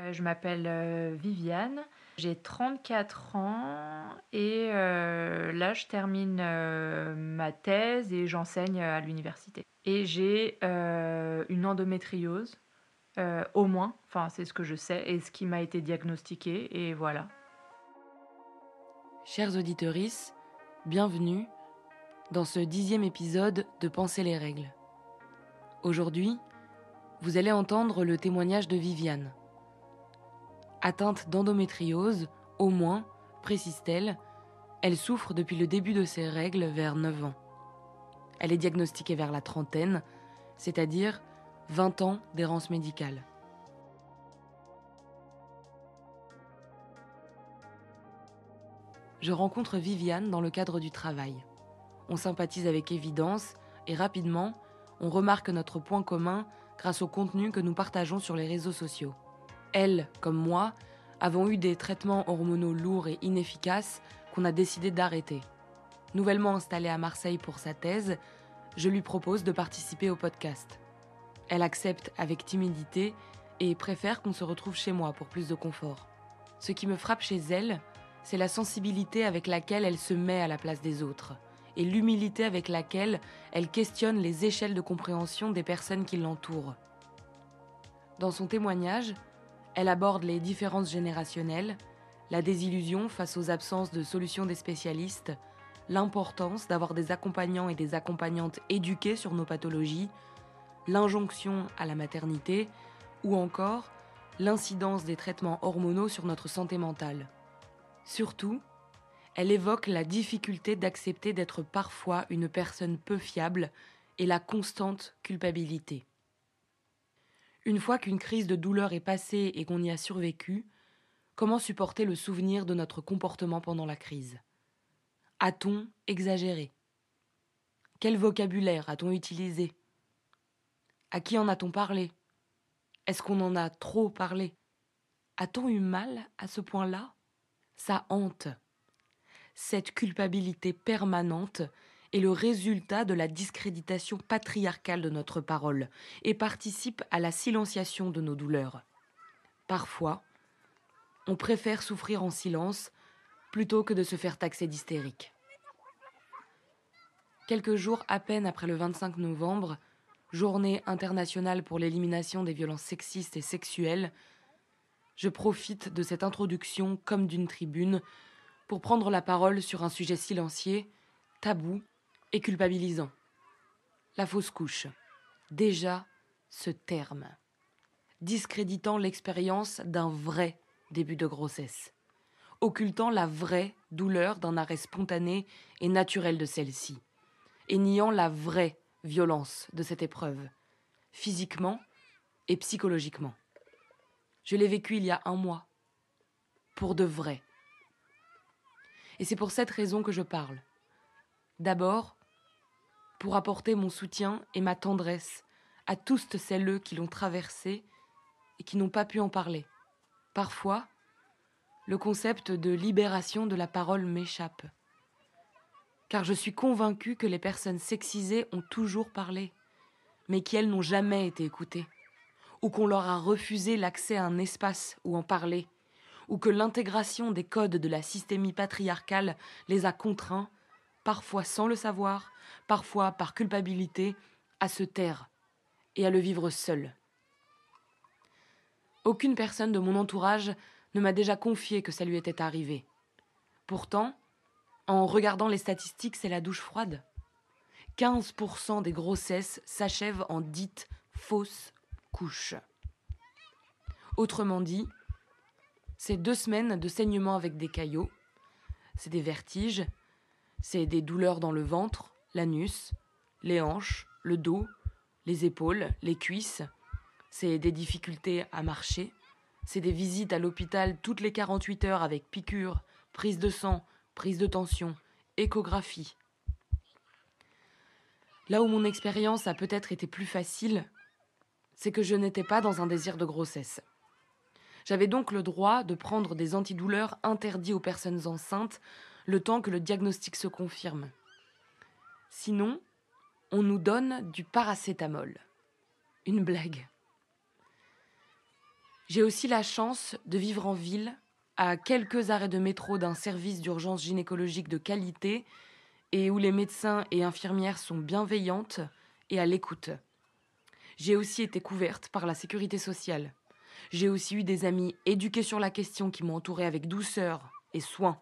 Euh, je m'appelle euh, Viviane, j'ai 34 ans et euh, là je termine ma thèse et j'enseigne à l'université. Et j'ai une endométriose, au moins, enfin c'est ce que je sais et ce qui m'a été diagnostiqué et voilà. Chers auditeurs, bienvenue dans ce dixième épisode de Penser les règles. Aujourd'hui, vous allez entendre le témoignage de Viviane. Atteinte d'endométriose, au moins, précise-t-elle, elle souffre depuis le début de ses règles vers 9 ans. Elle est diagnostiquée vers la trentaine, c'est-à-dire 20 ans d'errance médicale. Je rencontre Viviane dans le cadre du travail. On sympathise avec évidence et rapidement, on remarque notre point commun grâce au contenu que nous partageons sur les réseaux sociaux. Elle, comme moi, avons eu des traitements hormonaux lourds et inefficaces qu'on a décidé d'arrêter. Nouvellement installée à Marseille pour sa thèse, je lui propose de participer au podcast. Elle accepte avec timidité et préfère qu'on se retrouve chez moi pour plus de confort. Ce qui me frappe chez elle, c'est la sensibilité avec laquelle elle se met à la place des autres et l'humilité avec laquelle elle questionne les échelles de compréhension des personnes qui l'entourent. Dans son témoignage, elle aborde les différences générationnelles, la désillusion face aux absences de solutions des spécialistes, l'importance d'avoir des accompagnants et des accompagnantes éduqués sur nos pathologies, l'injonction à la maternité ou encore l'incidence des traitements hormonaux sur notre santé mentale. Surtout, elle évoque la difficulté d'accepter d'être parfois une personne peu fiable et la constante culpabilité. Une fois qu'une crise de douleur est passée et qu'on y a survécu, comment supporter le souvenir de notre comportement pendant la crise? A-t-on exagéré? Quel vocabulaire a-t-on utilisé? À qui en a-t-on parlé? Est-ce qu'on en a trop parlé? A-t-on eu mal à ce point-là? Ça hante. Cette culpabilité permanente est le résultat de la discréditation patriarcale de notre parole et participe à la silenciation de nos douleurs. Parfois, on préfère souffrir en silence plutôt que de se faire taxer d'hystérique. Quelques jours à peine après le 25 novembre, journée internationale pour l'élimination des violences sexistes et sexuelles, je profite de cette introduction comme d'une tribune pour prendre la parole sur un sujet silencieux, tabou et culpabilisant. La fausse couche. Déjà, ce terme. Discréditant l'expérience d'un vrai début de grossesse. Occultant la vraie douleur d'un arrêt spontané et naturel de celle-ci. Et niant la vraie violence de cette épreuve. Physiquement et psychologiquement. Je l'ai vécu il y a un mois. Pour de vrai. Et c'est pour cette raison que je parle. D'abord, pour apporter mon soutien et ma tendresse à tous celles qui l'ont traversé et qui n'ont pas pu en parler. Parfois, le concept de libération de la parole m'échappe. Car je suis convaincue que les personnes sexisées ont toujours parlé, mais qu'elles n'ont jamais été écoutées, ou qu'on leur a refusé l'accès à un espace où en parler, ou que l'intégration des codes de la systémie patriarcale les a contraints parfois sans le savoir, parfois par culpabilité, à se taire et à le vivre seul. Aucune personne de mon entourage ne m'a déjà confié que ça lui était arrivé. Pourtant, en regardant les statistiques, c'est la douche froide. 15% des grossesses s'achèvent en dites fausses couches. Autrement dit, c'est deux semaines de saignement avec des caillots, c'est des vertiges, c'est des douleurs dans le ventre, l'anus, les hanches, le dos, les épaules, les cuisses. C'est des difficultés à marcher. C'est des visites à l'hôpital toutes les 48 heures avec piqûres, prise de sang, prise de tension, échographie. Là où mon expérience a peut-être été plus facile, c'est que je n'étais pas dans un désir de grossesse. J'avais donc le droit de prendre des antidouleurs interdits aux personnes enceintes le temps que le diagnostic se confirme. Sinon, on nous donne du paracétamol. Une blague. J'ai aussi la chance de vivre en ville, à quelques arrêts de métro d'un service d'urgence gynécologique de qualité et où les médecins et infirmières sont bienveillantes et à l'écoute. J'ai aussi été couverte par la sécurité sociale. J'ai aussi eu des amis éduqués sur la question qui m'ont entourée avec douceur et soin,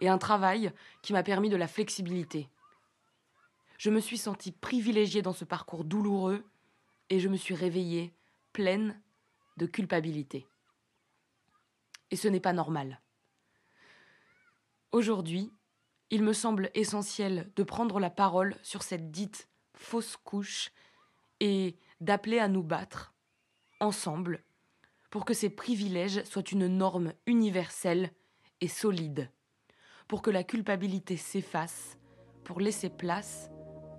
et un travail qui m'a permis de la flexibilité. Je me suis sentie privilégiée dans ce parcours douloureux et je me suis réveillée pleine de culpabilité. Et ce n'est pas normal. Aujourd'hui, il me semble essentiel de prendre la parole sur cette dite fausse couche et d'appeler à nous battre, ensemble, pour que ces privilèges soient une norme universelle et solide, pour que la culpabilité s'efface, pour laisser place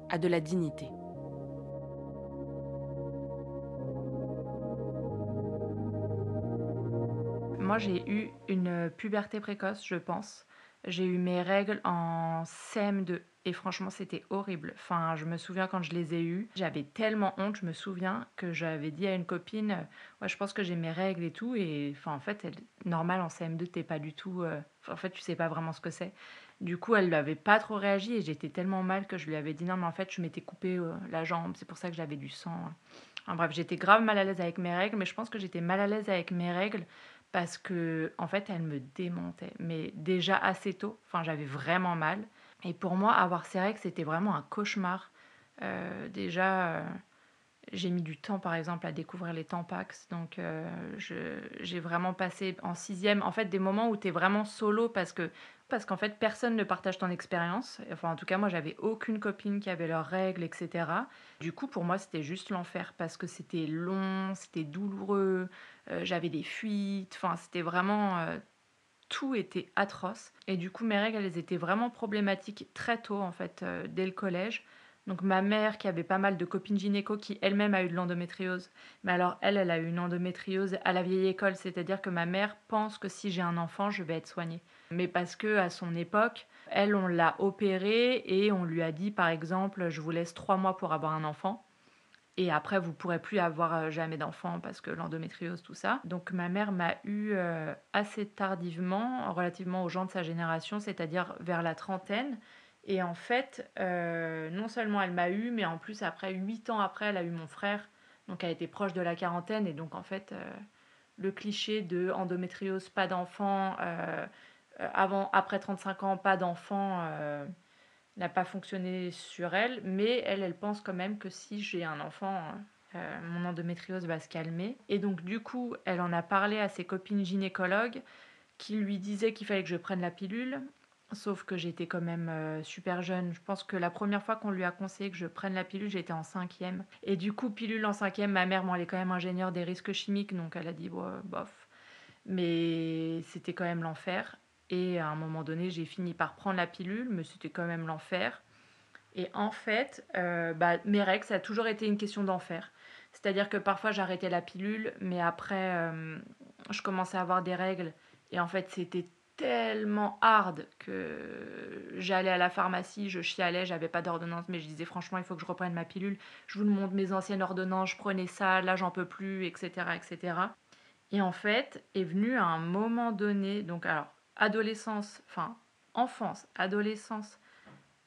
à de la dignité. Moi, j'ai eu une puberté précoce, je pense. J'ai eu mes règles en CM2 et franchement, c'était horrible. Enfin, je me souviens quand je les ai eues, j'avais tellement honte, je me souviens que j'avais dit à une copine euh, "Ouais, je pense que j'ai mes règles et tout et enfin en fait, normal en CM2, t'es pas du tout euh, en fait, tu sais pas vraiment ce que c'est. Du coup, elle n'avait pas trop réagi et j'étais tellement mal que je lui avais dit non, mais en fait, je m'étais coupé euh, la jambe, c'est pour ça que j'avais du sang. Enfin, bref, j'étais grave mal à l'aise avec mes règles, mais je pense que j'étais mal à l'aise avec mes règles parce que en fait elle me démontait mais déjà assez tôt. Enfin j'avais vraiment mal. Et pour moi avoir ces règles c'était vraiment un cauchemar euh, déjà euh, j'ai mis du temps par exemple à découvrir les tampax. Donc euh, j'ai vraiment passé en sixième. En fait des moments où tu es vraiment solo parce que parce qu'en fait personne ne partage ton expérience. Enfin en tout cas moi j'avais aucune copine qui avait leurs règles etc. Du coup pour moi c'était juste l'enfer parce que c'était long, c'était douloureux, j'avais des fuites, enfin c'était vraiment... Euh, tout était atroce. Et du coup mes règles elles étaient vraiment problématiques très tôt en fait, euh, dès le collège. Donc ma mère qui avait pas mal de copines gynéco qui elle-même a eu de l'endométriose. Mais alors elle, elle a eu une endométriose à la vieille école, c'est-à-dire que ma mère pense que si j'ai un enfant, je vais être soignée. Mais parce que à son époque, elle, on l'a opérée et on lui a dit par exemple, je vous laisse trois mois pour avoir un enfant. Et après, vous pourrez plus avoir euh, jamais d'enfant parce que l'endométriose, tout ça. Donc ma mère m'a eu euh, assez tardivement, relativement aux gens de sa génération, c'est-à-dire vers la trentaine. Et en fait, euh, non seulement elle m'a eu, mais en plus, après, huit ans après, elle a eu mon frère. Donc elle était proche de la quarantaine. Et donc, en fait, le cliché de endométriose, pas d'enfant, euh, avant, après 35 ans, pas d'enfant, n'a pas fonctionné sur elle. Mais elle, elle pense quand même que si j'ai un enfant, mon endométriose va se calmer. Et donc, du coup, elle en a parlé à ses copines gynécologues qui lui disaient qu'il fallait que je prenne la pilule. Sauf que j'étais quand même euh, super jeune. Je pense que la première fois qu'on lui a conseillé que je prenne la pilule, j'étais en cinquième. Et du coup, pilule en cinquième, ma mère, moi, elle est quand même ingénieure des risques chimiques, donc elle a dit, bof. Mais c'était quand même l'enfer. Et à un moment donné, j'ai fini par prendre la pilule, mais c'était quand même l'enfer. Et en fait, euh, bah, mes règles, ça a toujours été une question d'enfer. C'est-à-dire que parfois j'arrêtais la pilule, mais après, euh, je commençais à avoir des règles. Et en fait, c'était tellement hard que j'allais à la pharmacie, je chialais, j'avais pas d'ordonnance, mais je disais franchement, il faut que je reprenne ma pilule. Je vous montre mes anciennes ordonnances, je prenais ça, là j'en peux plus, etc., etc. Et en fait, est venu à un moment donné, donc alors, adolescence, enfin, enfance, adolescence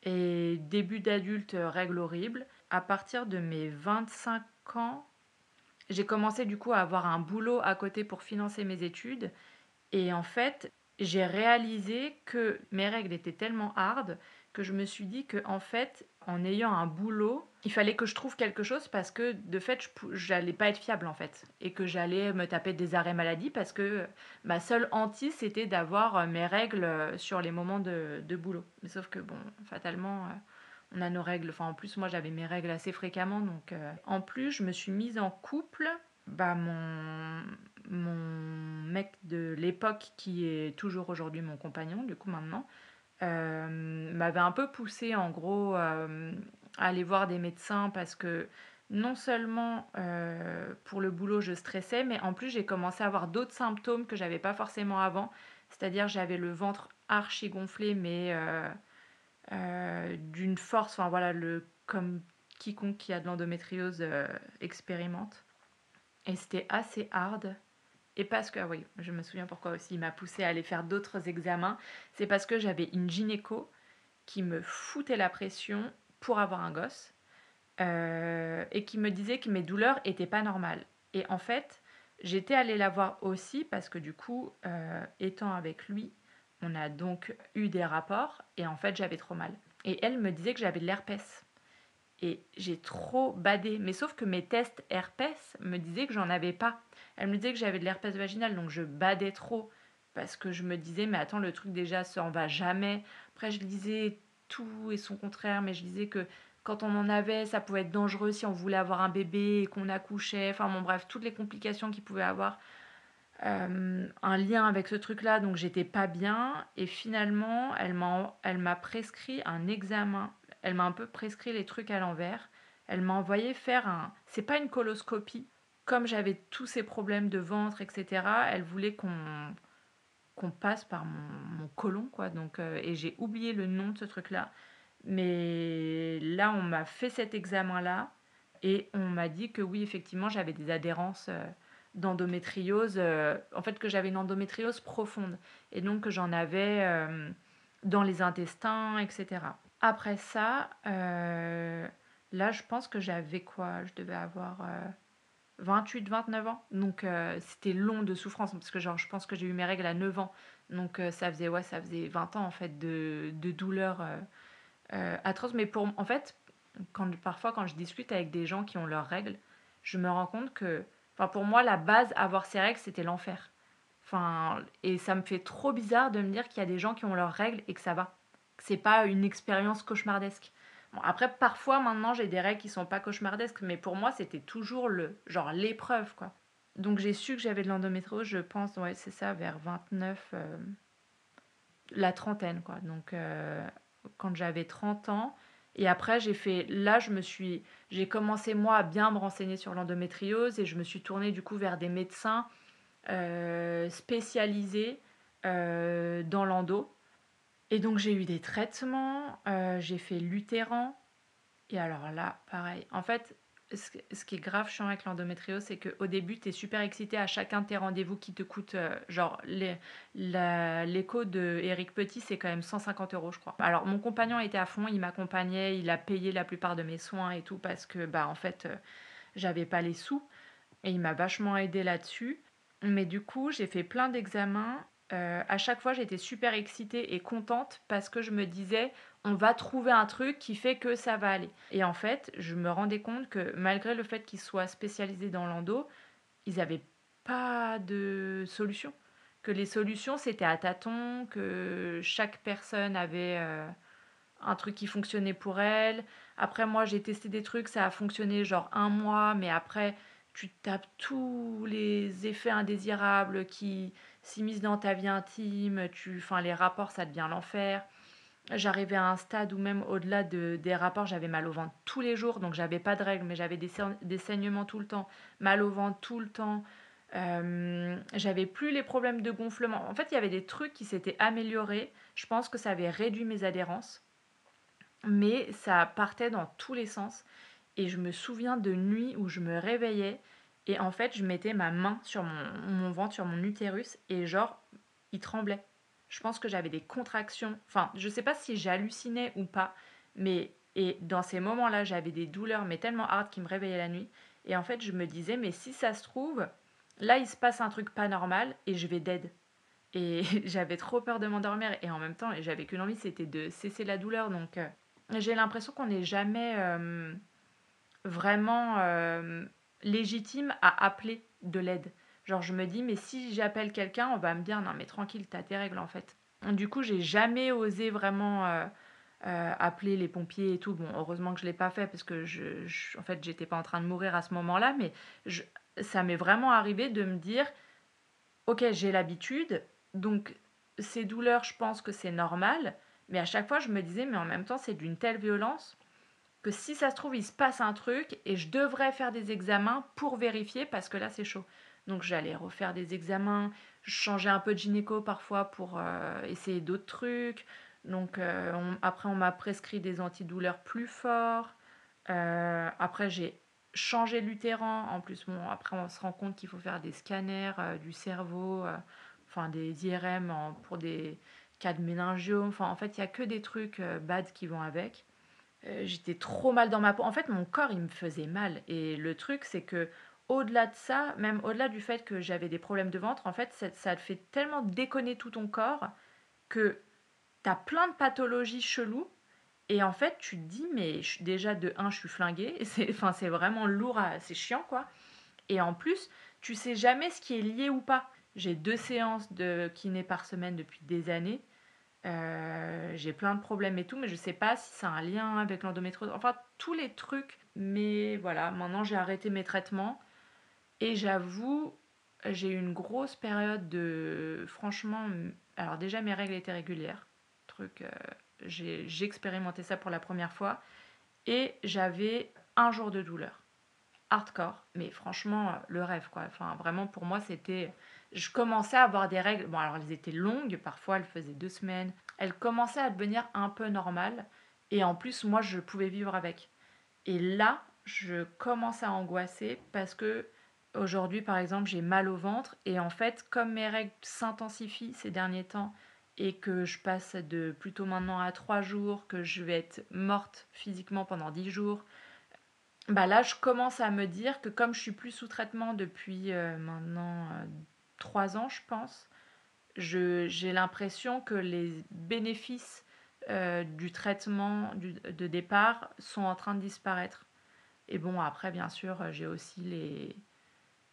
et début d'adulte, euh, règle horrible. À partir de mes 25 ans, j'ai commencé du coup à avoir un boulot à côté pour financer mes études. Et en fait, j'ai réalisé que mes règles étaient tellement hard que je me suis dit que en fait, en ayant un boulot, il fallait que je trouve quelque chose parce que de fait, j'allais pas être fiable en fait et que j'allais me taper des arrêts maladie parce que ma seule hantise c'était d'avoir euh, mes règles euh, sur les moments de, de, boulot. Mais sauf que bon, fatalement, euh, on a nos règles. En plus, moi j'avais mes règles assez fréquemment donc en plus, je me suis mise en couple. Bah, mon, mon mec de l'époque, qui est toujours aujourd'hui mon compagnon, du coup maintenant, m'avait un peu poussé en gros euh, à aller voir des médecins parce que non seulement euh, pour le boulot je stressais, mais en plus j'ai commencé à avoir d'autres symptômes que j'avais pas forcément avant. C'est-à-dire j'avais le ventre archi gonflé, mais d'une force, enfin voilà, le, comme quiconque qui a de l'endométriose expérimente. Et c'était assez hard. Et parce que, ah oui, je me souviens pourquoi aussi il m'a poussé à aller faire d'autres examens. C'est parce que j'avais une gynéco qui me foutait la pression pour avoir un gosse euh, et qui me disait que mes douleurs étaient pas normales. Et en fait, j'étais allée la voir aussi parce que du coup, euh, étant avec lui, on a donc eu des rapports et en fait, j'avais trop mal. Et elle me disait que j'avais de l'herpès. Et j'ai trop badé. Mais sauf que mes tests herpès me disaient que j'en avais pas. Elle me disait que j'avais de l'herpès vaginal, donc je badais trop. Parce que je me disais, mais attends, le truc déjà, ça en va jamais. Après, je disais tout et son contraire, mais je disais que quand on en avait, ça pouvait être dangereux si on voulait avoir un bébé et qu'on accouchait. Enfin bon, bref, toutes les complications qu'il pouvait avoir euh, un lien avec ce truc-là. Donc j'étais pas bien. Et finalement, elle m'a, elle m'a prescrit un examen. Elle m'a un peu prescrit les trucs à l'envers. Elle m'a envoyé faire un. C'est pas une coloscopie. Comme j'avais tous ces problèmes de ventre, etc., elle voulait qu'on passe par mon, côlon, quoi. Donc, euh, et j'ai oublié le nom de ce truc-là. Mais là, on m'a fait cet examen-là et on m'a dit que oui, effectivement, j'avais des adhérences euh, d'endométriose, euh, en fait que j'avais une endométriose profonde et donc que j'en avais dans les intestins, etc. Après ça, là, je pense que j'avais quoi? Je devais avoir 28, 29 ans. Donc c'était long de souffrance parce que genre, je pense que j'ai eu mes règles à 9 ans. Donc ça faisait ouais, ça faisait 20 ans en fait de, de douleur euh, atroce. Mais pour, en fait, quand, parfois, quand je discute avec des gens qui ont leurs règles, je me rends compte que, enfin, pour moi, la base, avoir ces règles, c'était l'enfer. Enfin, et ça me fait trop bizarre de me dire qu'il y a des gens qui ont leurs règles et que ça va. Que c'est pas une expérience cauchemardesque. Après, parfois, maintenant, j'ai des règles qui sont pas cauchemardesques, mais pour moi, c'était toujours le genre l'épreuve, quoi. Donc, j'ai su que j'avais de l'endométriose, je pense, ouais, c'est ça, vers 29, euh, la trentaine, quoi. Donc, euh, quand j'avais 30 ans. Et après, j'ai fait. Là, je me suis. J'ai commencé, moi, à bien me renseigner sur l'endométriose et je me suis tournée, du coup, vers des médecins euh, spécialisés dans l'endo. Et donc, j'ai eu des traitements. Euh, j'ai fait l'utéran. Et alors là, pareil. En fait, ce qui est grave chiant avec l'endométriose, c'est qu'au début, tu es super excité à chacun de tes rendez-vous qui te coûte, euh, genre, l'écho de Eric Petit, c'est quand même 150 euros, je crois. Alors, mon compagnon était à fond, il m'accompagnait, il a payé la plupart de mes soins et tout, parce que, bah, en fait, euh, j'avais pas les sous. Et il m'a vachement aidé là-dessus. Mais du coup, j'ai fait plein d'examens. Euh, à chaque fois, j'étais super excitée et contente parce que je me disais, on va trouver un truc qui fait que ça va aller. Et en fait, je me rendais compte que malgré le fait qu'ils soient spécialisés dans l'endo, ils n'avaient pas de solution. Que les solutions, c'était à tâtons, que chaque personne avait euh, un truc qui fonctionnait pour elle. Après, moi, j'ai testé des trucs, ça a fonctionné genre un mois, mais après, tu tapes tous les effets indésirables qui s'immiscent dans ta vie intime, tu, enfin, les rapports, ça devient l'enfer j'arrivais à un stade où même au-delà de, des rapports, j'avais mal au ventre tous les jours, donc j'avais pas de règles, mais j'avais des, des, saignements tout le temps, mal au ventre tout le temps. Euh, j'avais plus les problèmes de gonflement. En fait, il y avait des trucs qui s'étaient améliorés. Je pense que ça avait réduit mes adhérences, mais ça partait dans tous les sens. Et je me souviens de nuits où je me réveillais et en fait, je mettais ma main sur mon, ventre, sur mon utérus, et genre, il tremblait je pense que j'avais des contractions. Enfin, je sais pas si j'hallucinais ou pas, mais et dans ces moments-là, j'avais des douleurs, mais tellement hard qui me réveillaient la nuit. Et en fait, je me disais, mais si ça se trouve, là, il se passe un truc pas normal et je vais dead. Et j'avais trop peur de m'endormir. Et en même temps, j'avais qu'une envie, c'était de cesser la douleur. Donc, euh, j'ai l'impression qu'on n'est jamais euh, vraiment euh, légitime à appeler de l'aide. Genre, je me dis, mais si j'appelle quelqu'un, on va me dire, non, mais tranquille, t'as tes règles en fait. Du coup, j'ai jamais osé vraiment euh, euh, appeler les pompiers et tout. Bon, heureusement que je l'ai pas fait parce que je, en fait, j'étais pas en train de mourir à ce moment-là, mais ça m'est vraiment arrivé de me dire, ok, j'ai l'habitude, donc ces douleurs, je pense que c'est normal, mais à chaque fois, je me disais, mais en même temps, c'est d'une telle violence que si ça se trouve, il se passe un truc et je devrais faire des examens pour vérifier parce que là, c'est chaud. Donc j'allais refaire des examens, changer un peu de gynéco parfois pour euh, essayer d'autres trucs. Donc euh, après on m'a prescrit des antidouleurs plus forts. Euh, après j'ai changer l'utéran. En plus, bon, après, on se rend compte qu'il faut faire des scanners du cerveau, enfin des IRM pour des cas de méningiome. Enfin, en fait, il n'y a que des trucs bad qui vont avec. J'étais trop mal dans ma peau. En fait, mon corps, il me faisait mal. Et le truc, c'est que au-delà de ça, même au-delà du fait que j'avais des problèmes de ventre, en fait, ça, te fait tellement déconner tout ton corps que tu as plein de pathologies cheloues et en fait, tu te dis, mais je, déjà de 1, je suis flinguée. C'est, enfin, c'est vraiment lourd, c'est chiant quoi. Et en plus, tu sais jamais ce qui est lié ou pas. J'ai deux séances de kiné par semaine depuis des années. Euh, j'ai plein de problèmes et tout, mais je sais pas si c'est un lien avec l'endométriose. Enfin, tous les trucs. Mais voilà, maintenant j'ai arrêté mes traitements. Et j'avoue, j'ai eu une grosse période de. Franchement, alors déjà mes règles étaient régulières. Truc. Euh, j'ai expérimenté ça pour la première fois et j'avais un jour de douleur. Hardcore, mais franchement, le rêve quoi. Enfin, vraiment pour moi, c'était. Je commençais à avoir des règles. Bon, alors elles étaient longues, parfois elles faisaient deux semaines. Elles commençaient à devenir un peu normales et en plus, moi, je pouvais vivre avec. Et là, je commence à angoisser parce que aujourd'hui, par exemple, j'ai mal au ventre et en fait, comme mes règles s'intensifient ces derniers temps, et que je passe de plutôt maintenant à trois jours, que je vais être morte physiquement pendant dix jours, bah là je commence à me dire que comme je suis plus sous traitement depuis euh, maintenant euh, trois ans je pense, j'ai l'impression que les bénéfices euh, du traitement de départ sont en train de disparaître. Et bon après bien sûr j'ai aussi les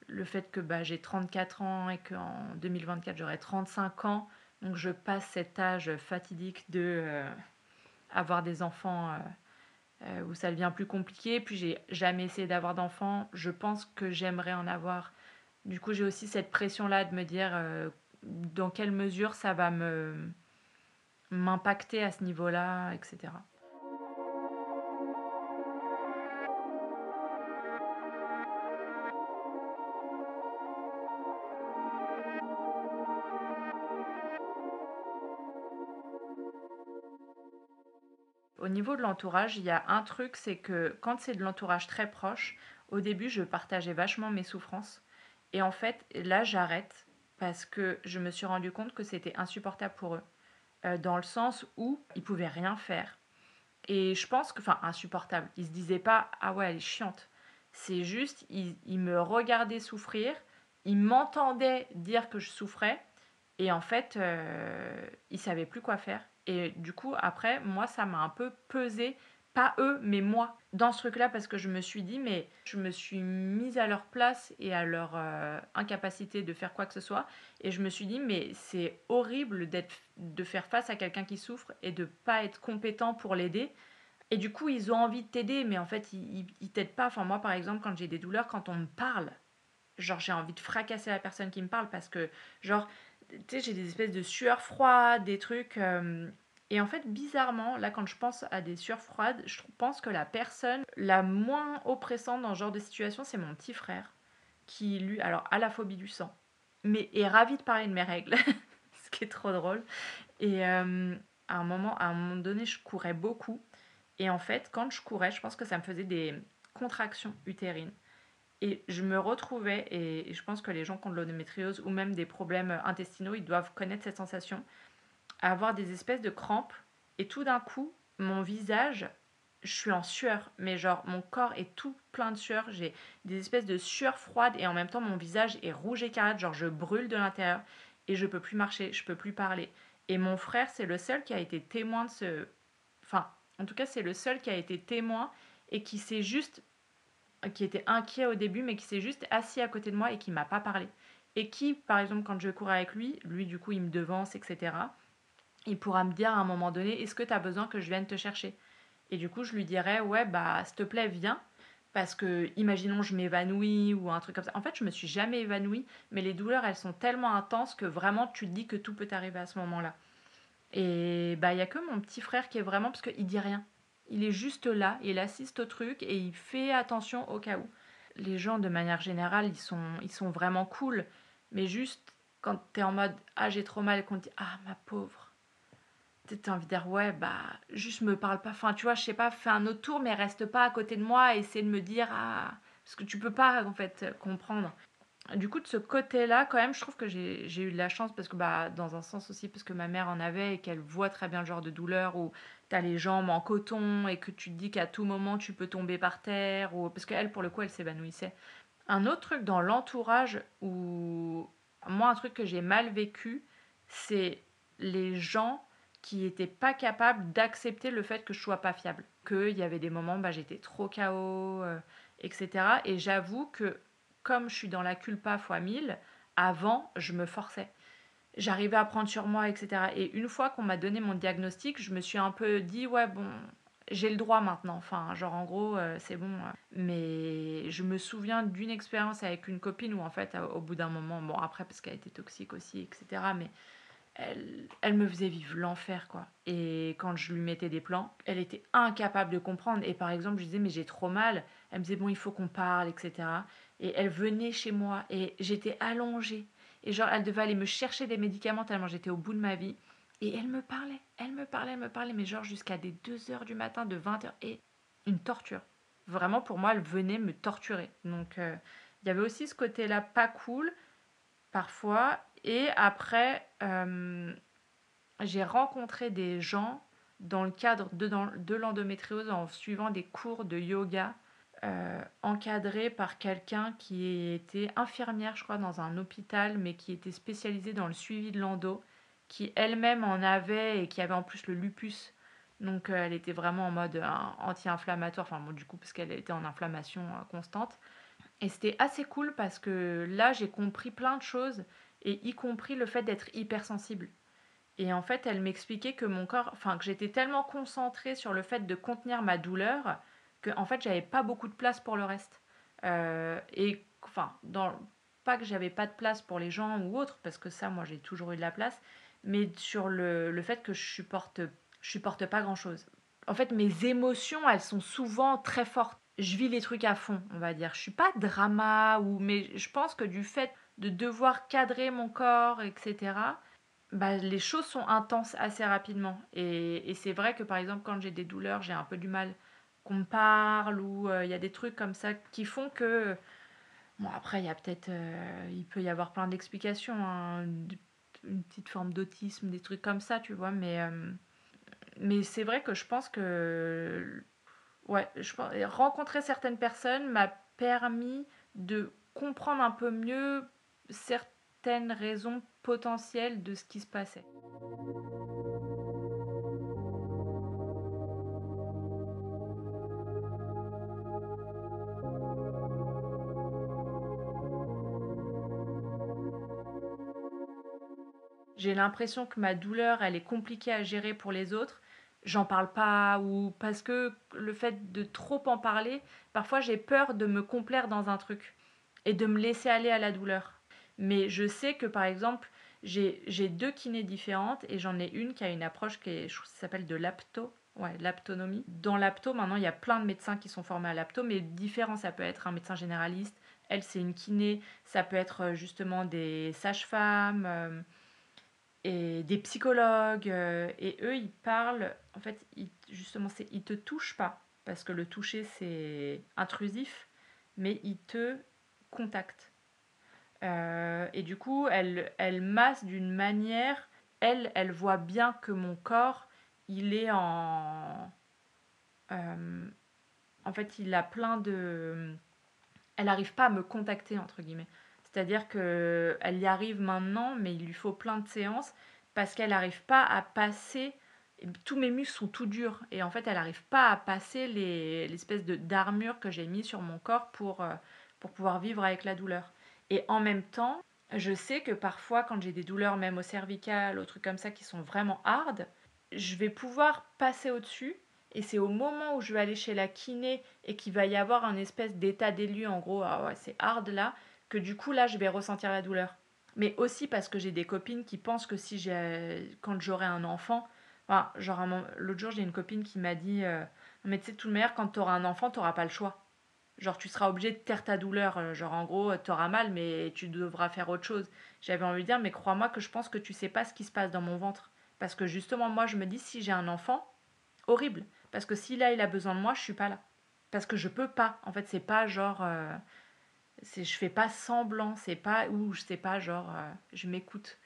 le fait que bah, j'ai 34 ans et qu'en 2024 j'aurai 35 ans donc je passe cet âge fatidique de euh, avoir des enfants euh, où ça devient plus compliqué. Puis j'ai jamais essayé d'avoir d'enfants. Je pense que j'aimerais en avoir. Du coup, j'ai aussi cette pression-là de me dire dans quelle mesure ça va m'impacter à ce niveau-là, etc. Au niveau de l'entourage, il y a un truc, c'est que quand c'est de l'entourage très proche, au début, je partageais vachement mes souffrances. Et en fait, là, j'arrête parce que je me suis rendu compte que c'était insupportable pour eux. Euh, dans le sens où ils pouvaient rien faire. Et je pense que, enfin, insupportable. Ils se disaient pas, ah ouais, elle est chiante. C'est juste, ils, me regardaient souffrir, ils m'entendaient dire que je souffrais, et en fait, euh, ils savaient plus quoi faire. Et du coup, après, moi, ça m'a un peu pesé, pas eux, mais moi, dans ce truc-là, parce que je me suis dit, mais je me suis mise à leur place et à leur euh, incapacité de faire quoi que ce soit. Et je me suis dit, mais c'est horrible de faire face à quelqu'un qui souffre et de pas être compétent pour l'aider. Et du coup, ils ont envie de t'aider, mais en fait, ils, ils, t'aident pas. Enfin, moi, par exemple, quand j'ai des douleurs, quand on me parle, genre, j'ai envie de fracasser la personne qui me parle parce que, genre, tu sais, j'ai des espèces de sueurs froides, des trucs. Euh, et en fait, bizarrement, là, quand je pense à des sueurs froides, je pense que la personne la moins oppressante dans ce genre de situation, c'est mon petit frère, qui, lui, alors, a la phobie du sang, mais est ravi de parler de mes règles, ce qui est trop drôle. Et euh, à, un moment, à un moment donné, je courais beaucoup. Et en fait, quand je courais, je pense que ça me faisait des contractions utérines. Et je me retrouvais, et je pense que les gens qui ont de l'endométriose ou même des problèmes intestinaux, ils doivent connaître cette sensation, avoir des espèces de crampes. Et tout d'un coup, mon visage, je suis en sueur, mais genre mon corps est tout plein de sueur. J'ai des espèces de sueur froide et en même temps mon visage est rouge écarlate, genre je brûle de l'intérieur et je peux plus marcher, je peux plus parler. Et mon frère, c'est le seul qui a été témoin de ce. Enfin, en tout cas, c'est le seul qui a été témoin et qui s'est juste qui était inquiet au début, mais qui s'est juste assis à côté de moi et qui m'a pas parlé. Et qui, par exemple, quand je courais avec lui, lui, du coup, il me devance, etc. Il pourra me dire à un moment donné, est-ce que tu as besoin que je vienne te chercher? Et du coup, je lui dirais, ouais, bah, s'il te plaît, viens. Parce que, imaginons, je m'évanouis ou un truc comme ça. En fait, je me suis jamais évanouie, mais les douleurs, elles sont tellement intenses que vraiment, tu te dis que tout peut arriver à ce moment-là. Et bah, il y a que mon petit frère qui est vraiment, parce qu'il dit rien. Il est juste là, il assiste au truc et il fait attention au cas où. Les gens, de manière générale, ils sont, ils sont vraiment cool. Mais juste, quand tu es en mode Ah, j'ai trop mal, qu'on te dit Ah, ma pauvre. T'as envie de dire Ouais, bah, juste me parle pas. Enfin, tu vois, je sais pas, fais un autre tour, mais reste pas à côté de moi et essaie de me dire Ah, parce que tu peux pas en fait comprendre. Du coup, de ce côté-là, quand même, je trouve que j'ai eu de la chance parce que, bah, dans un sens aussi, parce que ma mère en avait et qu'elle voit très bien le genre de douleur où tu as les jambes en coton et que tu te dis qu'à tout moment tu peux tomber par terre. Ou... Parce qu'elle, pour le coup, elle s'évanouissait. Un autre truc dans l'entourage où, moi, un truc que j'ai mal vécu, c'est les gens qui n'étaient pas capables d'accepter le fait que je sois pas fiable. Qu'il y avait des moments, bah, j'étais trop KO, euh, etc. Et j'avoue que comme je suis dans la culpa fois 1000, avant, je me forçais. J'arrivais à prendre sur moi, etc. Et une fois qu'on m'a donné mon diagnostic, je me suis un peu dit, ouais, bon, j'ai le droit maintenant. Enfin, genre, en gros, euh, c'est bon. Mais je me souviens d'une expérience avec une copine où, en fait, au bout d'un moment, bon, après, parce qu'elle était toxique aussi, etc. Mais elle, elle me faisait vivre l'enfer, quoi. Et quand je lui mettais des plans, elle était incapable de comprendre. Et par exemple, je disais, mais j'ai trop mal. Elle me disait, bon, il faut qu'on parle, etc. Et elle venait chez moi et j'étais allongée. Et genre, elle devait aller me chercher des médicaments tellement j'étais au bout de ma vie. Et elle me parlait, elle me parlait, elle me parlait, mais genre jusqu'à des 2 heures du matin, de 20 heures. Et une torture. Vraiment, pour moi, elle venait me torturer. Donc, euh, il y avait aussi ce côté-là pas cool, parfois. Et après, euh, j'ai rencontré des gens dans le cadre de, l'endométriose en suivant des cours de yoga euh, encadré par quelqu'un qui était infirmière, je crois, dans un hôpital, mais qui était spécialisée dans le suivi de l'endo, qui elle-même en avait et qui avait en plus le lupus. Donc euh, elle était vraiment en mode anti-inflammatoire, enfin bon, du coup, parce qu'elle était en inflammation constante. Et c'était assez cool parce que là, j'ai compris plein de choses, et y compris le fait d'être hypersensible. Et en fait, elle m'expliquait que mon corps, enfin, que j'étais tellement concentrée sur le fait de contenir ma douleur en fait j'avais pas beaucoup de place pour le reste. Euh, et enfin, pas que j'avais pas de place pour les gens ou autres, parce que ça, moi j'ai toujours eu de la place, mais sur le, le fait que je supporte, je supporte pas grand chose. En fait, mes émotions, elles sont souvent très fortes. Je vis les trucs à fond, on va dire. Je suis pas drama, ou, mais je pense que du fait de devoir cadrer mon corps, etc., bah, les choses sont intenses assez rapidement. Et, et c'est vrai que par exemple, quand j'ai des douleurs, j'ai un peu du mal qu'on me parle ou euh, il y a des trucs comme ça qui font que bon après il euh, peut y avoir plein d'explications hein, une petite forme d'autisme des trucs comme ça tu vois mais euh, c'est vrai que je pense que ouais rencontrer certaines personnes m'a permis de comprendre un peu mieux certaines raisons potentielles de ce qui se passait. j'ai l'impression que ma douleur, elle est compliquée à gérer pour les autres, j'en parle pas ou parce que le fait de trop en parler, parfois j'ai peur de me complaire dans un truc et de me laisser aller à la douleur. Mais je sais que par exemple, j'ai deux kinés différentes et j'en ai une qui a une approche qui s'appelle de l'apto, ouais, l'aptonomie. Dans l'apto, maintenant, il y a plein de médecins qui sont formés à l'apto, mais différents. Ça peut être un médecin généraliste, elle, c'est une kiné, ça peut être euh, justement des sages-femmes. Euh, et des psychologues, euh, et eux, ils parlent, en fait, justement, c'est, ils te touchent pas, parce que le toucher, c'est intrusif, mais ils te contactent. Euh, et du coup, elle, masse d'une manière, elle, elle voit bien que mon corps, il est en... Euh, en fait, il a plein de... Elle n'arrive pas à me contacter, entre guillemets. C'est-à-dire qu'elle y arrive maintenant, mais il lui faut plein de séances parce qu'elle n'arrive pas à passer. Tous mes muscles sont tout durs et en fait, elle n'arrive pas à passer l'espèce de d'armure que j'ai mis sur mon corps pour, euh, pour pouvoir vivre avec la douleur. Et en même temps, je sais que parfois, quand j'ai des douleurs, même au cervical, ou trucs comme ça, qui sont vraiment hard, je vais pouvoir passer au-dessus. Et c'est au moment où je vais aller chez la kiné et qu'il va y avoir un espèce d'état des lieux, en gros, ah ouais, c'est hard là, que du coup là je vais ressentir la douleur. Mais aussi parce que j'ai des copines qui pensent que si j'ai quand j'aurai un enfant, enfin, genre l'autre jour j'ai une copine qui m'a dit euh, mais tu sais tout le meilleur quand tu auras un enfant, tu n'auras pas le choix. Genre tu seras obligé de taire ta douleur, euh, genre en gros tu auras mal mais tu devras faire autre chose. J'avais envie de dire mais crois-moi que je pense que tu sais pas ce qui se passe dans mon ventre parce que justement moi je me dis si j'ai un enfant, horrible parce que si là il a besoin de moi, je suis pas là. parce que je peux pas. En fait, c'est pas genre. Euh, c'est, je fais pas semblant, c'est pas. Ou je sais pas, genre, euh, je m'écoute.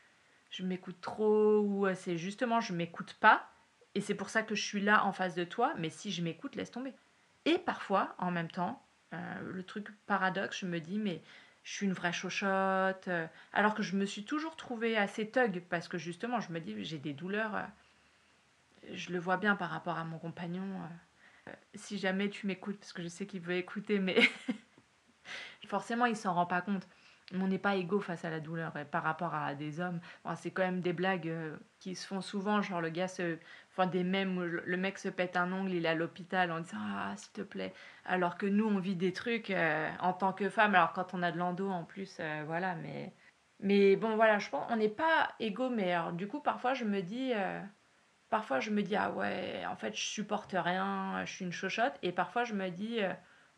Je m'écoute trop, ou euh, c'est justement, je m'écoute pas. Et c'est pour ça que je suis là en face de toi, mais si je m'écoute, laisse tomber. Et parfois, en même temps, le truc paradoxe, je me dis, mais je suis une vraie chochotte. alors que je me suis toujours trouvée assez thug, parce que justement, je me dis, j'ai des douleurs. je le vois bien par rapport à mon compagnon si jamais tu m'écoutes, parce que je sais qu'il veut écouter, mais forcément il s'en rend pas compte. On n'est pas égaux face à la douleur par rapport à des hommes. c'est quand même des blagues euh, qui se font souvent, genre le gars se. Enfin, des où le mec se pète un ongle, il est à l'hôpital en disant Ah, s'il te plaît. Alors que nous, on vit des trucs euh, en tant que femme. Alors, quand on a de l'endo en plus, euh, voilà, mais. Mais bon, voilà, je pense on n'est pas égaux, mais du coup, parfois, je me dis parfois je me dis ah ouais en fait je supporte rien je suis une chochotte et parfois je me dis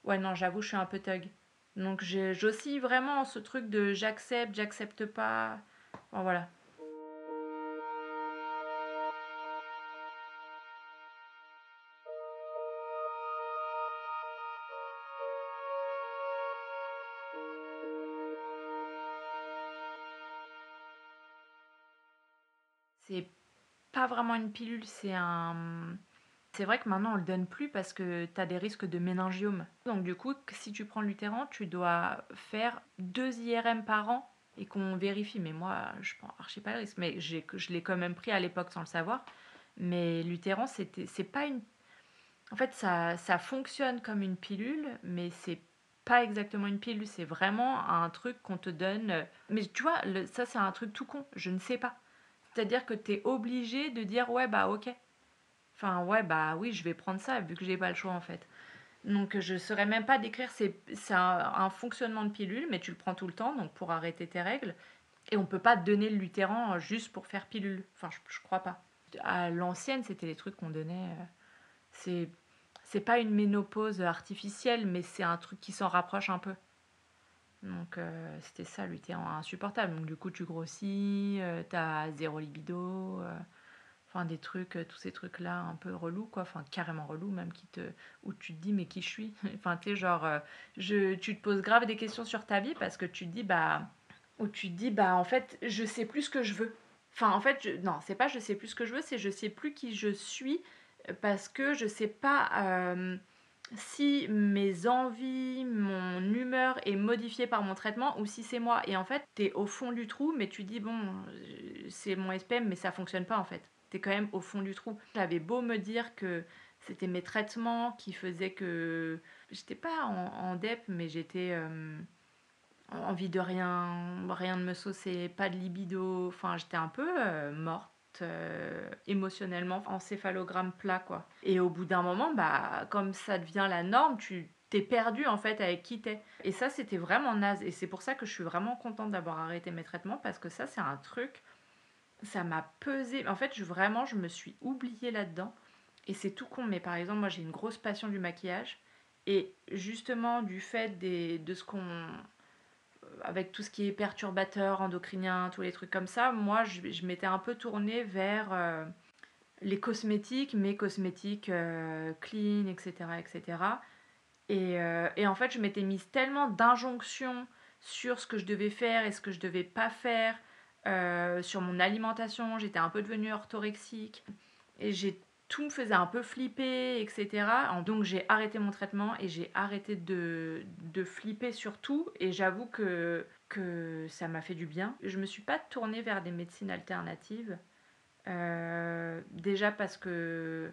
ouais non j'avoue je suis un peu thug donc j'oscille vraiment ce truc de j'accepte j'accepte pas bon, voilà c'est pas vraiment une pilule, c'est un. C'est vrai que maintenant on le donne plus parce que tu as des risques de méningiome. Donc du coup, si tu prends l'utéran, tu dois faire deux IRM par an et qu'on vérifie. Mais moi, je prends archi pas le risque. Mais je l'ai quand même pris à l'époque sans le savoir. Mais l'utéran, c'est pas une. En fait, ça, ça fonctionne comme une pilule, mais c'est pas exactement une pilule. C'est vraiment un truc qu'on te donne. Mais tu vois, ça c'est un truc tout con. Je ne sais pas. C'est-à-dire que tu es obligé de dire ouais bah ok. Enfin ouais bah oui je vais prendre ça vu que j'ai pas le choix en fait. Donc je saurais même pas décrire, c'est un, fonctionnement de pilule, mais tu le prends tout le temps, donc pour arrêter tes règles. Et on peut pas donner le lutéran juste pour faire pilule. Enfin je, crois pas. À l'ancienne c'était les trucs qu'on donnait. Euh, c'est c'est pas une ménopause artificielle, mais c'est un truc qui s'en rapproche un peu. Donc euh, c'était ça, t'es insupportable. Donc du coup, tu grossis, euh, t'as zéro libido, euh, enfin des trucs, tous ces trucs-là un peu relous, quoi, enfin carrément relous même, qui te, où tu te dis mais qui je suis? Enfin tu sais, genre, je, tu te poses grave des questions sur ta vie parce que tu te dis, bah, où tu te dis, bah en fait, je sais plus ce que je veux. Enfin en fait, je, non, c'est pas je sais plus ce que je veux, c'est je sais plus qui je suis parce que je sais pas si mes envies, mon humeur est modifiée par mon traitement ou si c'est moi. Et en fait, tu es au fond du trou, mais tu dis, bon, euh, c'est mon SPM, mais ça fonctionne pas en fait. Quand même au fond du trou. J'avais beau me dire que c'était mes traitements qui faisaient que. J'étais pas en, DEP, mais j'étais. Euh, envie de rien, rien de me saucer, pas de libido. Enfin, j'étais un peu euh, morte euh, émotionnellement, encéphalogramme plat, quoi. Et au bout d'un moment, bah, comme ça devient la norme, tu t'es perdu en fait avec qui t'es. Et ça, c'était vraiment naze. Et c'est pour ça que je suis vraiment contente d'avoir arrêté mes traitements parce que ça, c'est un truc, ça m'a pesé. En fait, je, vraiment, je me suis oubliée là-dedans. Et c'est tout con, mais par exemple, moi, j'ai une grosse passion du maquillage. Et justement, du fait des, de ce qu'on avec tout ce qui est perturbateur, endocrinien, tous les trucs comme ça, moi je, m'étais un peu tournée vers euh, les cosmétiques, mes cosmétiques euh, clean, etc. etc. Euh, et, en fait, je m'étais mise tellement d'injonctions sur ce que je devais faire et ce que je devais pas faire, sur mon alimentation, j'étais un peu devenue orthorexique. Et j'ai tout me faisait un peu flipper, etc. Donc j'ai arrêté mon traitement et j'ai arrêté de, de, flipper sur tout. Et j'avoue que, que ça m'a fait du bien. Je me suis pas tournée vers des médecines alternatives. Euh, déjà parce que,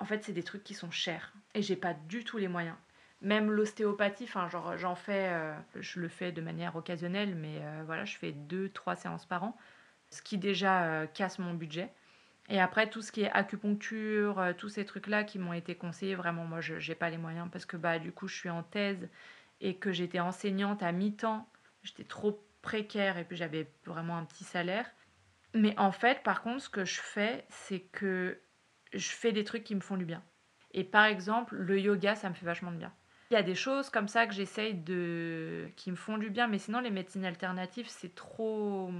en fait, c'est des trucs qui sont chers et j'ai pas du tout les moyens. Même l'ostéopathie, enfin, genre, j'en fais, euh, je le fais de manière occasionnelle, mais euh, voilà, je fais deux, trois séances par an, ce qui déjà casse mon budget. Et après, tout ce qui est acupuncture, euh, tous ces trucs-là qui m'ont été conseillés, vraiment, moi, je n'ai pas les moyens parce que bah, du coup, je suis en thèse et que j'étais enseignante à mi-temps. J'étais trop précaire et puis j'avais vraiment un petit salaire. Mais en fait, par contre, ce que je fais, c'est que je fais des trucs qui me font du bien. Et par exemple, le yoga, ça me fait vachement de bien. Il y a des choses comme ça que j'essaye de. qui me font du bien, mais sinon, les médecines alternatives, c'est trop.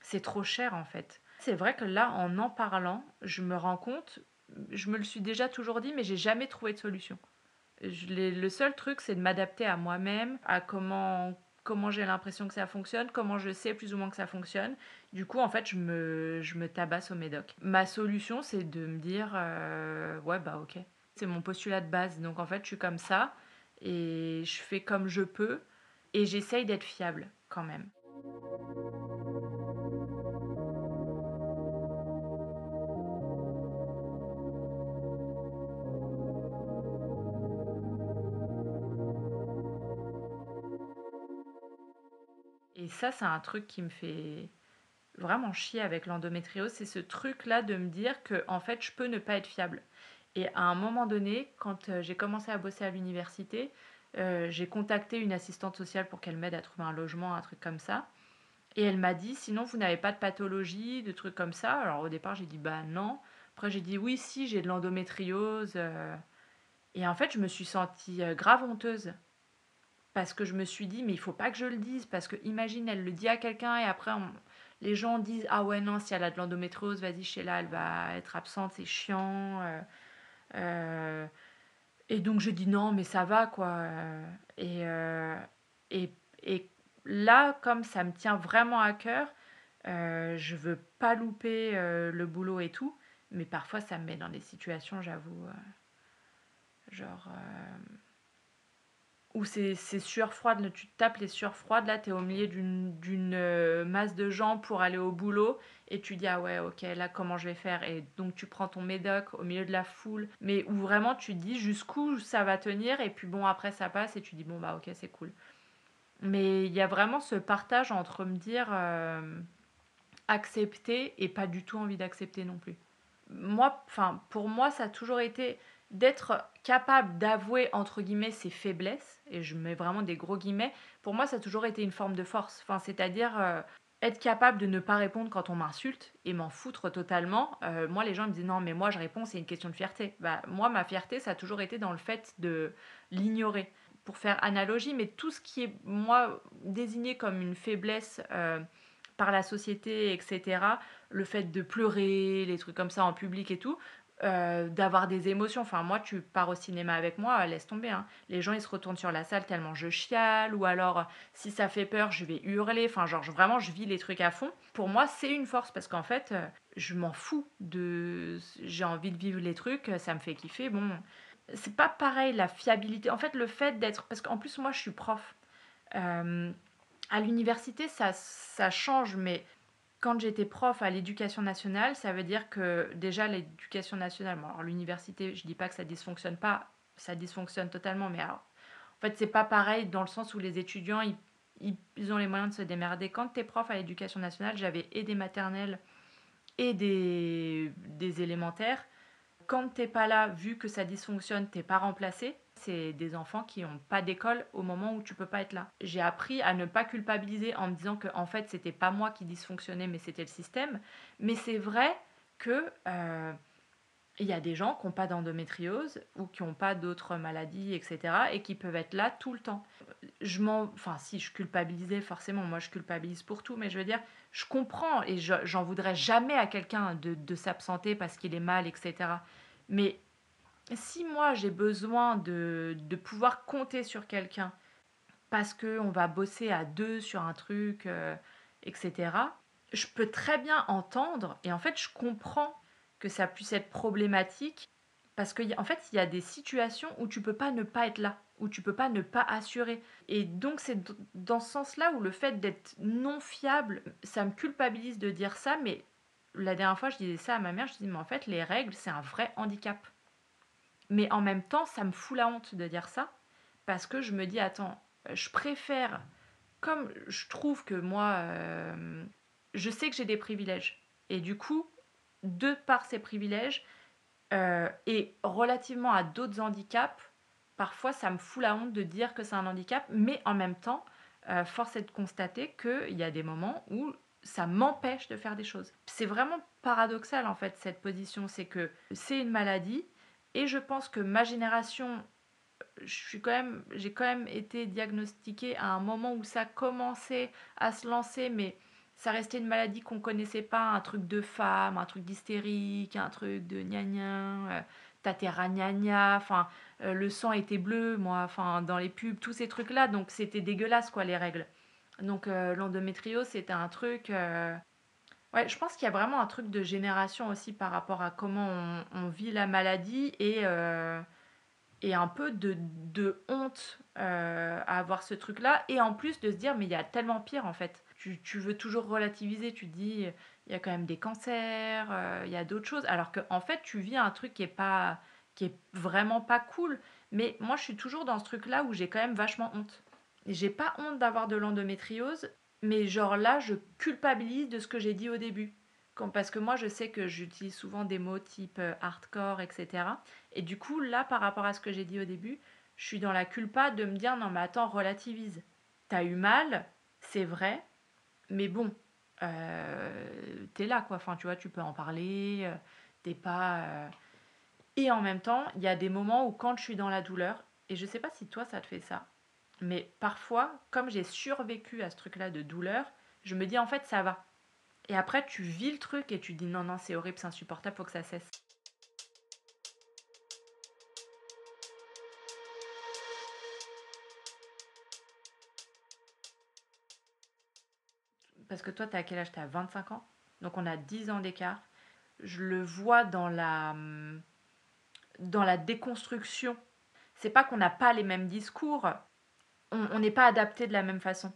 C'est trop cher en fait. C'est vrai que là, en en parlant, je me rends compte, je me le suis déjà toujours dit, mais j'ai jamais trouvé de solution. le seul truc, c'est de m'adapter à moi-même, à comment, comment j'ai l'impression que ça fonctionne, comment je sais plus ou moins que ça fonctionne. Du coup, en fait, je me, je me tabasse au médoc. Ma solution, c'est de me dire, euh, ouais, bah ok. C'est mon postulat de base. Donc, en fait, je suis comme ça et je fais comme je peux et j'essaye d'être fiable quand même. Et ça, c'est un truc qui me fait vraiment chier avec l'endométriose, c'est ce truc-là de me dire que en fait, je peux ne pas être fiable. Et à un moment donné, quand euh, j'ai commencé à bosser à l'université, euh, j'ai contacté une assistante sociale pour qu'elle m'aide à trouver un logement, un truc comme ça. Et elle m'a dit, sinon vous n'avez pas de pathologie, de trucs comme ça. Alors au départ, j'ai dit, bah non. Après, j'ai dit, oui, si, j'ai de l'endométriose. Euh. Et en fait, je me suis sentie grave honteuse parce que je me suis dit mais il faut pas que je le dise parce que imagine elle le dit à quelqu'un et après les gens disent ah ouais non si elle a de l'endométriose vas-y chez là elle va être absente c'est chiant euh, et donc je dis non mais ça va quoi. Et, euh, et, et là comme ça me tient vraiment à cœur je veux pas louper le boulot et tout mais parfois ça me met dans des situations j'avoue genre où c'est sueur froide, tu te tapes les sueurs froides, là tu es au milieu d'une euh, masse de gens pour aller au boulot et tu dis ah ouais ok là comment je vais faire? Et donc tu prends ton médoc au milieu de la foule mais où vraiment tu dis jusqu'où ça va tenir et puis bon après ça passe et tu dis bon bah ok c'est cool. Mais il y a vraiment ce partage entre me dire euh, accepter et pas du tout envie d'accepter non plus. Moi, enfin pour moi ça a toujours été d'être capable d'avouer entre guillemets ses faiblesses, et je mets vraiment des gros guillemets, pour moi ça a toujours été une forme de force. C'est-à-dire euh, être capable de ne pas répondre quand on m'insulte et m'en foutre totalement. Euh, moi, les gens me disent non, mais moi je réponds, c'est une question de fierté. Bah, moi, ma fierté, ça a toujours été dans le fait de l'ignorer. Pour faire analogie, mais tout ce qui est, moi, désigné comme une faiblesse euh, par la société, etc., le fait de pleurer, les trucs comme ça en public et tout, euh, d'avoir des émotions. Enfin, moi, tu pars au cinéma avec moi, laisse tomber. Hein. Les gens, ils se retournent sur la salle tellement je chiale, ou alors, si ça fait peur, je vais hurler. Enfin, genre, vraiment, je vis les trucs à fond. Pour moi, c'est une force parce qu'en fait, euh, je m'en fous de. J'ai envie de vivre les trucs, ça me fait kiffer. Bon, c'est pas pareil la fiabilité. En fait, le fait d'être. Parce qu'en plus, moi, je suis prof. Euh, à l'université, ça, ça change, mais quand j'étais prof à l'éducation nationale, ça veut dire que déjà l'éducation nationale, alors l'université, je dis pas que ça dysfonctionne pas, ça dysfonctionne totalement, mais alors, en fait, c'est pas pareil dans le sens où les étudiants, ils, ils, ont les moyens de se démerder. Quand tu es prof à l'éducation nationale, j'avais et des maternelles et des, des élémentaires. Quand t'es pas là, vu que ça dysfonctionne, t'es pas remplacé c'est des enfants qui n'ont pas d'école au moment où tu peux pas être là. J'ai appris à ne pas culpabiliser en me disant que en fait c'était pas moi qui dysfonctionnais mais c'était le système. Mais c'est vrai que euh, il y a des gens qui n'ont pas d'endométriose ou qui n'ont pas d'autres maladies, etc. et qui peuvent être là tout le temps. Je m'en... Enfin, si je culpabilisais, forcément, moi je culpabilise pour tout, mais je veux dire, je comprends et j'en voudrais jamais à quelqu'un de, de s'absenter parce qu'il est mal, etc. Mais si moi j'ai besoin de, de, pouvoir compter sur quelqu'un parce qu'on va bosser à deux sur un truc, euh, etc., je peux très bien entendre et en fait je comprends que ça puisse être problématique parce qu'en en fait il y a des situations où tu peux pas ne pas être là, où tu peux pas ne pas assurer. Et donc c'est dans ce sens-là où le fait d'être non fiable, ça me culpabilise de dire ça, mais la dernière fois je disais ça à ma mère, je disais mais en fait les règles c'est un vrai handicap. Mais en même temps, ça me fout la honte de dire ça, parce que je me dis, attends, je préfère, comme je trouve que moi, euh, je sais que j'ai des privilèges, et du coup, de par ces privilèges, euh, et relativement à d'autres handicaps, parfois ça me fout la honte de dire que c'est un handicap, mais en même temps, euh, force est de constater qu'il y a des moments où ça m'empêche de faire des choses. C'est vraiment paradoxal en fait cette position, c'est que c'est une maladie, et je pense que ma génération, suis quand j'ai quand même été diagnostiquée à un moment où ça commençait à se lancer, mais ça restait une maladie qu'on connaissait pas, un truc de femme, un truc d'hystérique, un truc de gna gna. Euh, t'as tes ragnagnas, enfin, euh, le sang était bleu, moi, enfin, dans les pubs, tous ces trucs-là, donc c'était dégueulasse, quoi, les règles. Donc euh, l'endométriose, c'était un truc... Ouais, je pense qu'il y a vraiment un truc de génération aussi par rapport à comment on, vit la maladie et, euh, et un peu de, de honte euh, à avoir ce truc-là. Et en plus de se dire, mais il y a tellement pire en fait. Tu, tu veux toujours relativiser, tu dis, il y a quand même des cancers, euh, il y a d'autres choses. Alors qu'en en fait, tu vis un truc qui est, pas, qui est vraiment pas cool. Mais moi, je suis toujours dans ce truc-là où j'ai quand même vachement honte. J'ai pas honte d'avoir de l'endométriose, mais genre là, je culpabilise de ce que j'ai dit au début. Parce que moi, je sais que j'utilise souvent des mots type euh, hardcore, etc. Et du coup, là, par rapport à ce que j'ai dit au début, je suis dans la culpa de me dire non, mais attends, relativise. T'as eu mal, c'est vrai, mais bon, euh, t'es là, quoi. Enfin, tu vois, tu peux en parler, euh, t'es pas. Et en même temps, il y a des moments où quand je suis dans la douleur, et je sais pas si toi ça te fait ça, mais parfois, comme j'ai survécu à ce truc-là de douleur, je me dis en fait ça va. Et après, tu vis le truc et tu dis non, non, c'est horrible, c'est insupportable, faut que ça cesse. Parce que toi, t'es à quel âge? T'es à 25 ans? Donc on a 10 ans d'écart. Je le vois dans la, hum, dans la déconstruction. C'est pas qu'on n'a pas les mêmes discours, on n'est pas adapté de la même façon.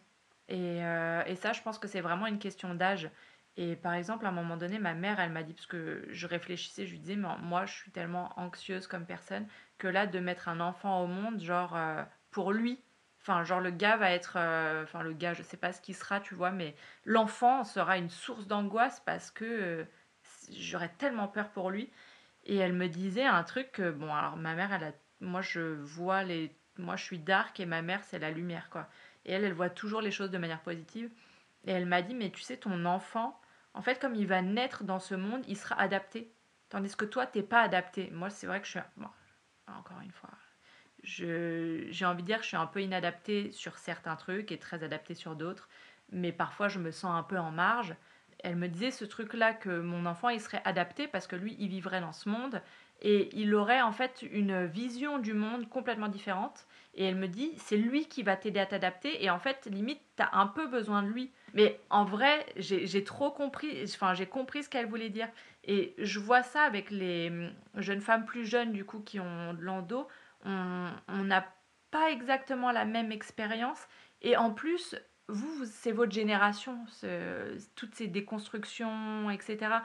Et, euh, et ça, je pense que c'est vraiment une question d'âge. Et par exemple, à un moment donné, ma mère, elle m'a dit, parce que je réfléchissais, je lui disais, mais moi, je suis tellement anxieuse comme personne que là, de mettre un enfant au monde, genre, euh, pour lui, enfin, genre, le gars va être, euh, enfin, le gars, je sais pas ce qu'il sera, tu vois, mais l'enfant sera une source d'angoisse parce que j'aurais tellement peur pour lui. Et elle me disait un truc que, bon, alors ma mère, elle a, moi, je vois les, moi, je suis dark et ma mère, c'est la lumière, quoi. Et elle, elle voit toujours les choses de manière positive. Et elle m'a dit, mais tu sais, ton enfant, en fait, comme il va naître dans ce monde, il sera adapté. Tandis que toi, t'es pas adapté. Moi, c'est vrai que je suis... Bon, encore une fois, j'ai envie de dire que je suis un peu inadaptée sur certains trucs et très adaptée sur d'autres. Mais parfois, je me sens un peu en marge. Elle me disait ce truc-là que mon enfant, il serait adapté parce que lui, il vivrait dans ce monde et il aurait en fait une vision du monde complètement différente. Et elle me dit, c'est lui qui va t'aider à t'adapter. Et en fait, limite, t'as un peu besoin de lui. Mais en vrai, j'ai trop compris, enfin, j'ai compris ce qu'elle voulait dire. Et je vois ça avec les hum, jeunes femmes plus jeunes, du coup, qui ont de l'endo. On n'a pas exactement la même expérience. Et en plus, vous, c'est votre génération, toutes ces déconstructions, etc.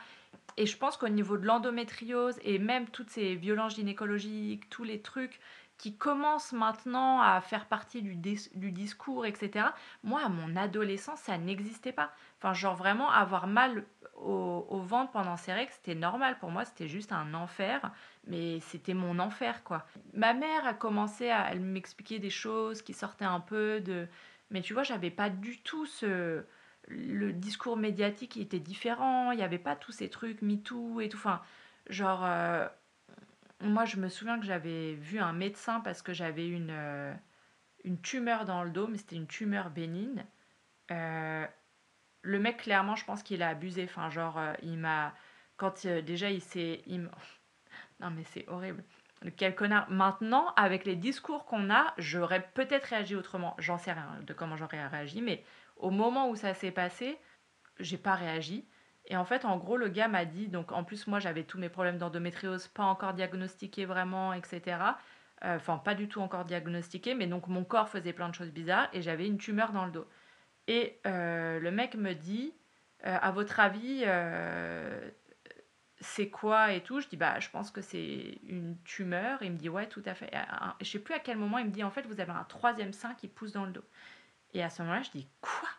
Et je pense qu'au niveau de l'endométriose et même toutes ces violences gynécologiques, tous les trucs qui commencent maintenant à faire partie du, dis- du discours, etc. Moi, à mon adolescence, ça n'existait pas. Enfin, genre vraiment avoir mal au, au ventre pendant ces règles, c'était normal. Pour moi, c'était juste un enfer, mais c'était mon enfer, quoi. Ma mère a commencé à m'expliquer des choses qui sortaient un peu de... Mais tu vois, j'avais pas du tout ce... Le discours médiatique était différent, il n'y avait pas tous ces trucs MeToo et tout. Enfin, genre, euh, moi, je me souviens que j'avais vu un médecin parce que j'avais une, euh, une tumeur dans le dos, mais c'était une tumeur bénigne. Euh, le mec, clairement, je pense qu'il a abusé. Enfin, genre, il m'a. Quand déjà, il s'est. Non, mais c'est horrible. Quel connard. Maintenant, avec les discours qu'on a, j'aurais peut-être réagi autrement. J'en sais rien de comment j'aurais réagi, mais au moment où ça s'est passé, j'ai pas réagi. Et en fait, en gros, le gars m'a dit, donc en plus, moi j'avais tous mes problèmes d'endométriose pas encore diagnostiqués vraiment, etc. Euh, Enfin, pas du tout encore diagnostiqués, mais donc mon corps faisait plein de choses bizarres et j'avais une tumeur dans le dos. Et euh, le mec me dit, euh, à votre avis, c'est quoi et tout? Je dis, bah, je pense que c'est une tumeur. Il me dit, ouais, tout à fait. Je sais plus à quel moment il me dit, en fait, vous avez un troisième sein qui pousse dans le dos. Et à ce moment-là, je dis, quoi?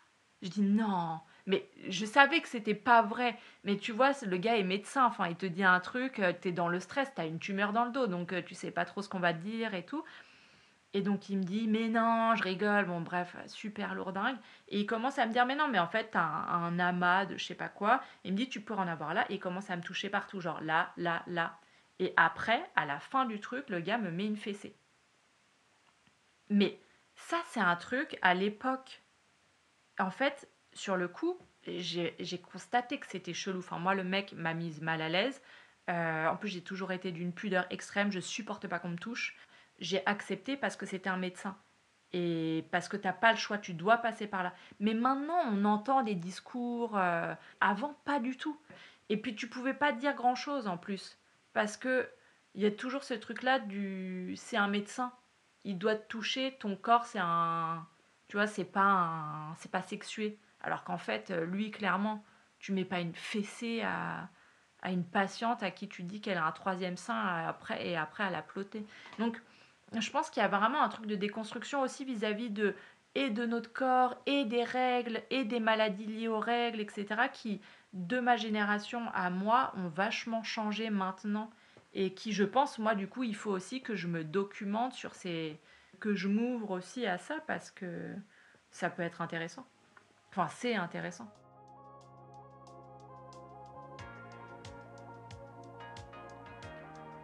Je dis, non. Mais je savais que c'était pas vrai. Mais tu vois, le gars est médecin. Enfin, il te dit un truc, euh, t'es dans le stress, t'as une tumeur dans le dos, donc euh, tu sais pas trop ce qu'on va te dire et tout. Et donc il me dit, mais non, je rigole. Bon, bref, super lourdingue. Et il commence à me dire, mais non, mais en fait, t'as un, un amas de je sais pas quoi. Il me dit, tu peux en avoir là. Et il commence à me toucher partout, genre là, là, là. Et après, à la fin du truc, le gars me met une fessée. Mais ça, c'est un truc, à l'époque, en fait, sur le coup, j'ai constaté que c'était chelou. Enfin, moi, le mec m'a mise mal à l'aise. Euh, en plus, j'ai toujours été d'une pudeur extrême, je supporte pas qu'on me touche. J'ai accepté parce que c'était un médecin. Et parce que tu n'as pas le choix, tu dois passer par là. Mais maintenant, on entend des discours. Euh, avant, pas du tout. Et puis, tu pouvais pas dire grand-chose en plus. Parce que il y a toujours ce truc-là du. C'est un médecin. Il doit te toucher. Ton corps, c'est un. Tu vois, c'est pas. C'est pas sexué. Alors qu'en fait, lui, clairement, tu mets pas une fessée à, à une patiente à qui tu dis qu'elle a un troisième sein après, et après à la ploter. Donc, je pense qu'il y a vraiment un truc de déconstruction aussi vis-à-vis de et de notre corps et des règles et des maladies liées aux règles, etc. qui, de ma génération à moi, ont vachement changé maintenant et qui, je pense, moi, du coup, il faut aussi que je me documente sur ces... que je m'ouvre aussi à ça parce que ça peut être intéressant. Enfin, c'est intéressant.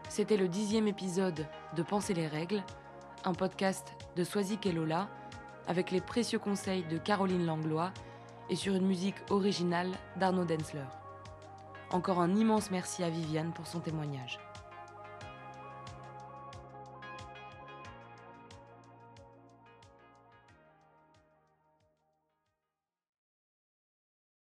C'était le dixième épisode de Penser les règles, un podcast de Swazik et Lola, avec les précieux conseils de Caroline Langlois et sur une musique originale d'Arnaud Densler. Encore un immense merci à Viviane pour son témoignage.